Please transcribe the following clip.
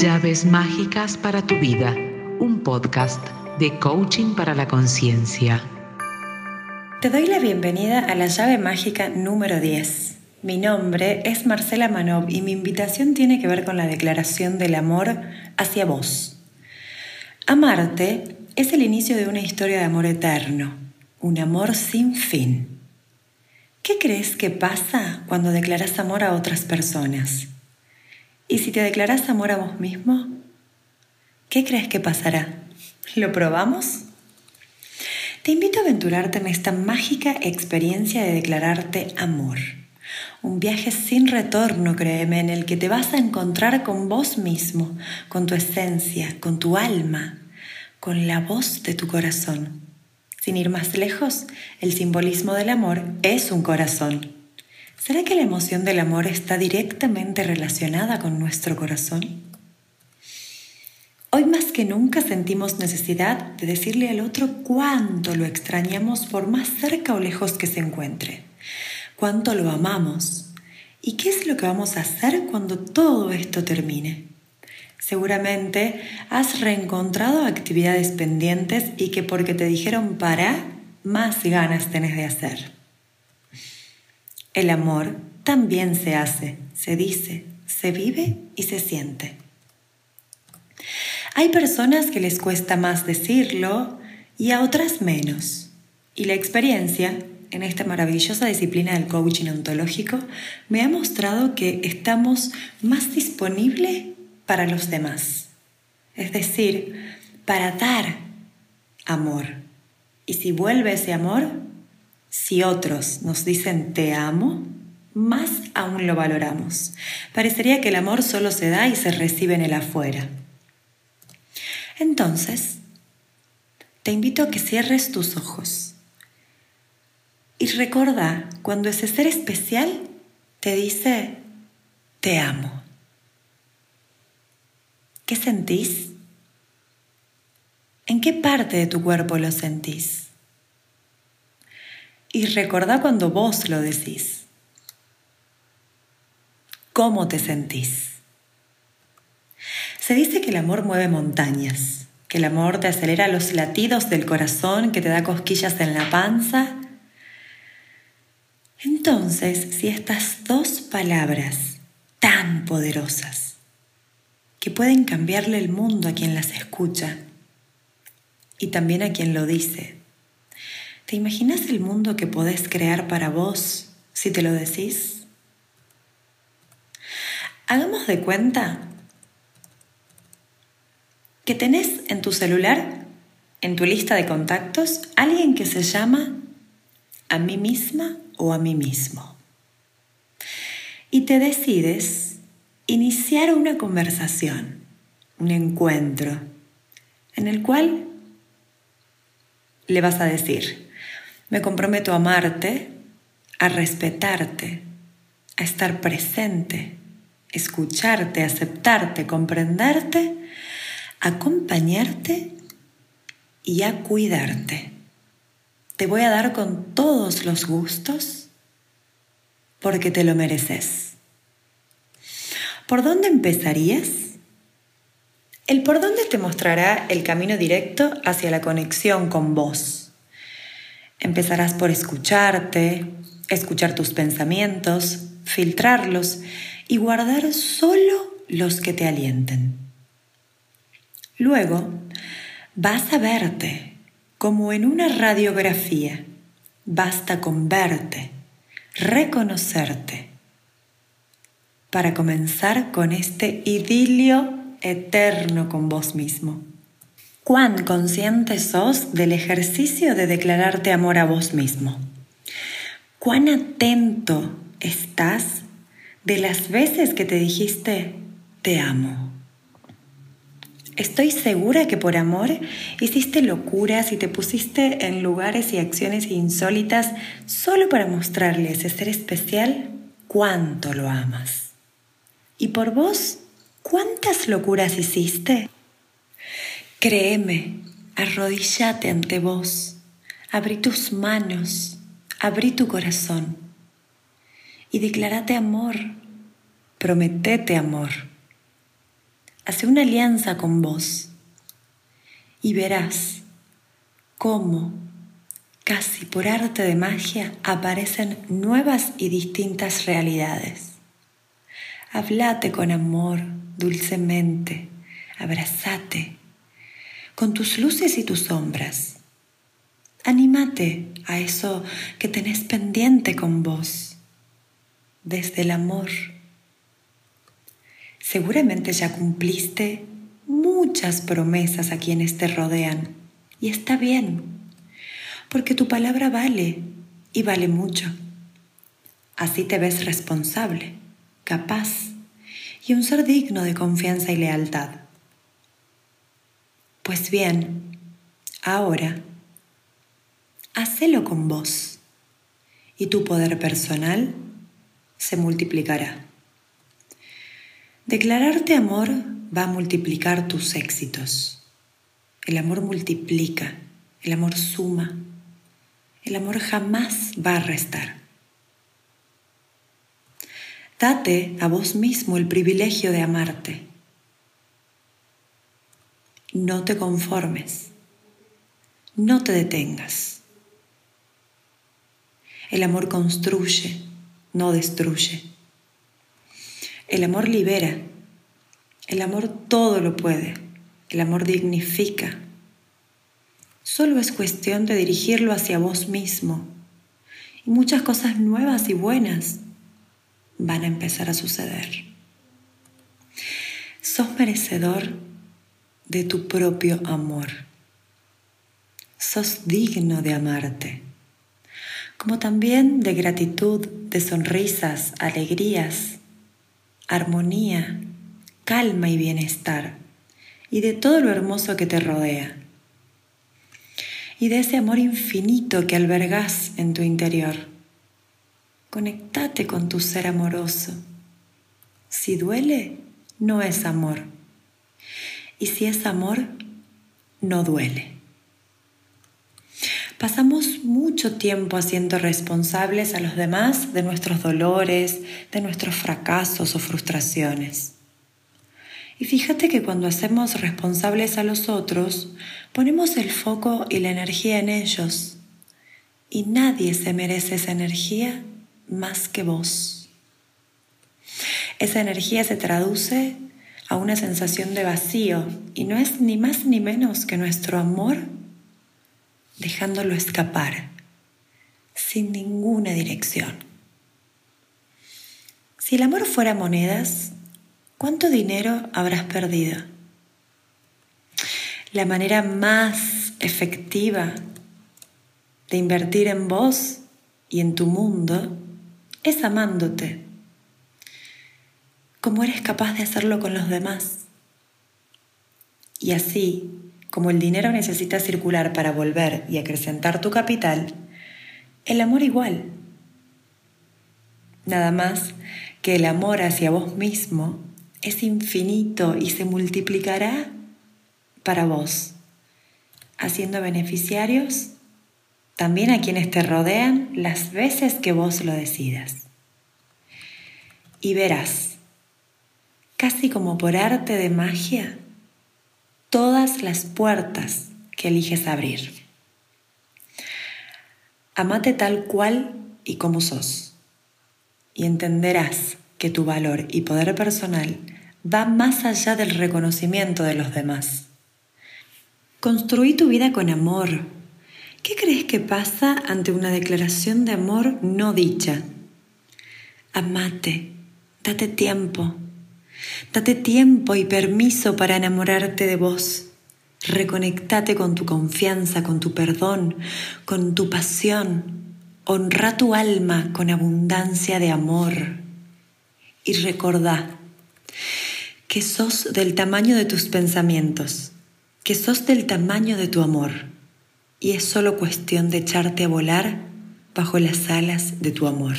Llaves mágicas para tu vida, un podcast de coaching para la conciencia. Te doy la bienvenida a la llave mágica número 10. Mi nombre es Marcela Manov y mi invitación tiene que ver con la declaración del amor hacia vos. Amarte es el inicio de una historia de amor eterno, un amor sin fin. ¿Qué crees que pasa cuando declaras amor a otras personas? ¿Y si te declaras amor a vos mismo? ¿Qué crees que pasará? ¿Lo probamos? Te invito a aventurarte en esta mágica experiencia de declararte amor. Un viaje sin retorno, créeme, en el que te vas a encontrar con vos mismo, con tu esencia, con tu alma, con la voz de tu corazón. Sin ir más lejos, el simbolismo del amor es un corazón. ¿Será que la emoción del amor está directamente relacionada con nuestro corazón? Hoy más que nunca sentimos necesidad de decirle al otro cuánto lo extrañamos por más cerca o lejos que se encuentre, cuánto lo amamos y qué es lo que vamos a hacer cuando todo esto termine. Seguramente has reencontrado actividades pendientes y que porque te dijeron para, más ganas tenés de hacer. El amor también se hace, se dice, se vive y se siente. Hay personas que les cuesta más decirlo y a otras menos. Y la experiencia en esta maravillosa disciplina del coaching ontológico me ha mostrado que estamos más disponibles para los demás. Es decir, para dar amor. Y si vuelve ese amor, si otros nos dicen te amo, más aún lo valoramos. Parecería que el amor solo se da y se recibe en el afuera. Entonces, te invito a que cierres tus ojos y recuerda cuando ese ser especial te dice te amo. ¿Qué sentís? ¿En qué parte de tu cuerpo lo sentís? Y recordá cuando vos lo decís. ¿Cómo te sentís? Se dice que el amor mueve montañas, que el amor te acelera los latidos del corazón, que te da cosquillas en la panza. Entonces, si estas dos palabras tan poderosas, que pueden cambiarle el mundo a quien las escucha y también a quien lo dice, ¿Te imaginas el mundo que podés crear para vos si te lo decís? Hagamos de cuenta que tenés en tu celular, en tu lista de contactos, alguien que se llama a mí misma o a mí mismo. Y te decides iniciar una conversación, un encuentro, en el cual le vas a decir, me comprometo a amarte, a respetarte, a estar presente, escucharte, aceptarte, comprenderte, acompañarte y a cuidarte. Te voy a dar con todos los gustos porque te lo mereces. ¿Por dónde empezarías? El por dónde te mostrará el camino directo hacia la conexión con vos Empezarás por escucharte, escuchar tus pensamientos, filtrarlos y guardar solo los que te alienten. Luego, vas a verte como en una radiografía. Basta con verte, reconocerte, para comenzar con este idilio eterno con vos mismo cuán consciente sos del ejercicio de declararte amor a vos mismo. Cuán atento estás de las veces que te dijiste te amo. Estoy segura que por amor hiciste locuras y te pusiste en lugares y acciones insólitas solo para mostrarle a ese ser especial cuánto lo amas. ¿Y por vos cuántas locuras hiciste? Créeme, arrodíllate ante vos, abrí tus manos, abrí tu corazón y declarate amor, prometete amor. hace una alianza con vos y verás cómo, casi por arte de magia, aparecen nuevas y distintas realidades. Hablate con amor, dulcemente, abrazate, con tus luces y tus sombras. Anímate a eso que tenés pendiente con vos, desde el amor. Seguramente ya cumpliste muchas promesas a quienes te rodean y está bien, porque tu palabra vale y vale mucho. Así te ves responsable, capaz y un ser digno de confianza y lealtad. Pues bien, ahora, hacelo con vos y tu poder personal se multiplicará. Declararte amor va a multiplicar tus éxitos. El amor multiplica, el amor suma, el amor jamás va a restar. Date a vos mismo el privilegio de amarte. No te conformes, no te detengas. El amor construye, no destruye. El amor libera, el amor todo lo puede, el amor dignifica. Solo es cuestión de dirigirlo hacia vos mismo y muchas cosas nuevas y buenas van a empezar a suceder. Sos merecedor de tu propio amor. Sos digno de amarte, como también de gratitud, de sonrisas, alegrías, armonía, calma y bienestar, y de todo lo hermoso que te rodea, y de ese amor infinito que albergas en tu interior. Conectate con tu ser amoroso. Si duele, no es amor. Y si es amor, no duele. Pasamos mucho tiempo haciendo responsables a los demás de nuestros dolores, de nuestros fracasos o frustraciones. Y fíjate que cuando hacemos responsables a los otros, ponemos el foco y la energía en ellos. Y nadie se merece esa energía más que vos. Esa energía se traduce a una sensación de vacío y no es ni más ni menos que nuestro amor dejándolo escapar sin ninguna dirección. Si el amor fuera monedas, ¿cuánto dinero habrás perdido? La manera más efectiva de invertir en vos y en tu mundo es amándote, como eres capaz de hacerlo con los demás. Y así como el dinero necesita circular para volver y acrecentar tu capital, el amor igual. Nada más que el amor hacia vos mismo es infinito y se multiplicará para vos, haciendo beneficiarios también a quienes te rodean las veces que vos lo decidas. Y verás, casi como por arte de magia, todas las puertas que eliges abrir. Amate tal cual y como sos, y entenderás que tu valor y poder personal va más allá del reconocimiento de los demás. Construí tu vida con amor. ¿Qué crees que pasa ante una declaración de amor no dicha? Amate, date tiempo, Date tiempo y permiso para enamorarte de vos. Reconectate con tu confianza, con tu perdón, con tu pasión. Honra tu alma con abundancia de amor. Y recordá que sos del tamaño de tus pensamientos, que sos del tamaño de tu amor. Y es solo cuestión de echarte a volar bajo las alas de tu amor.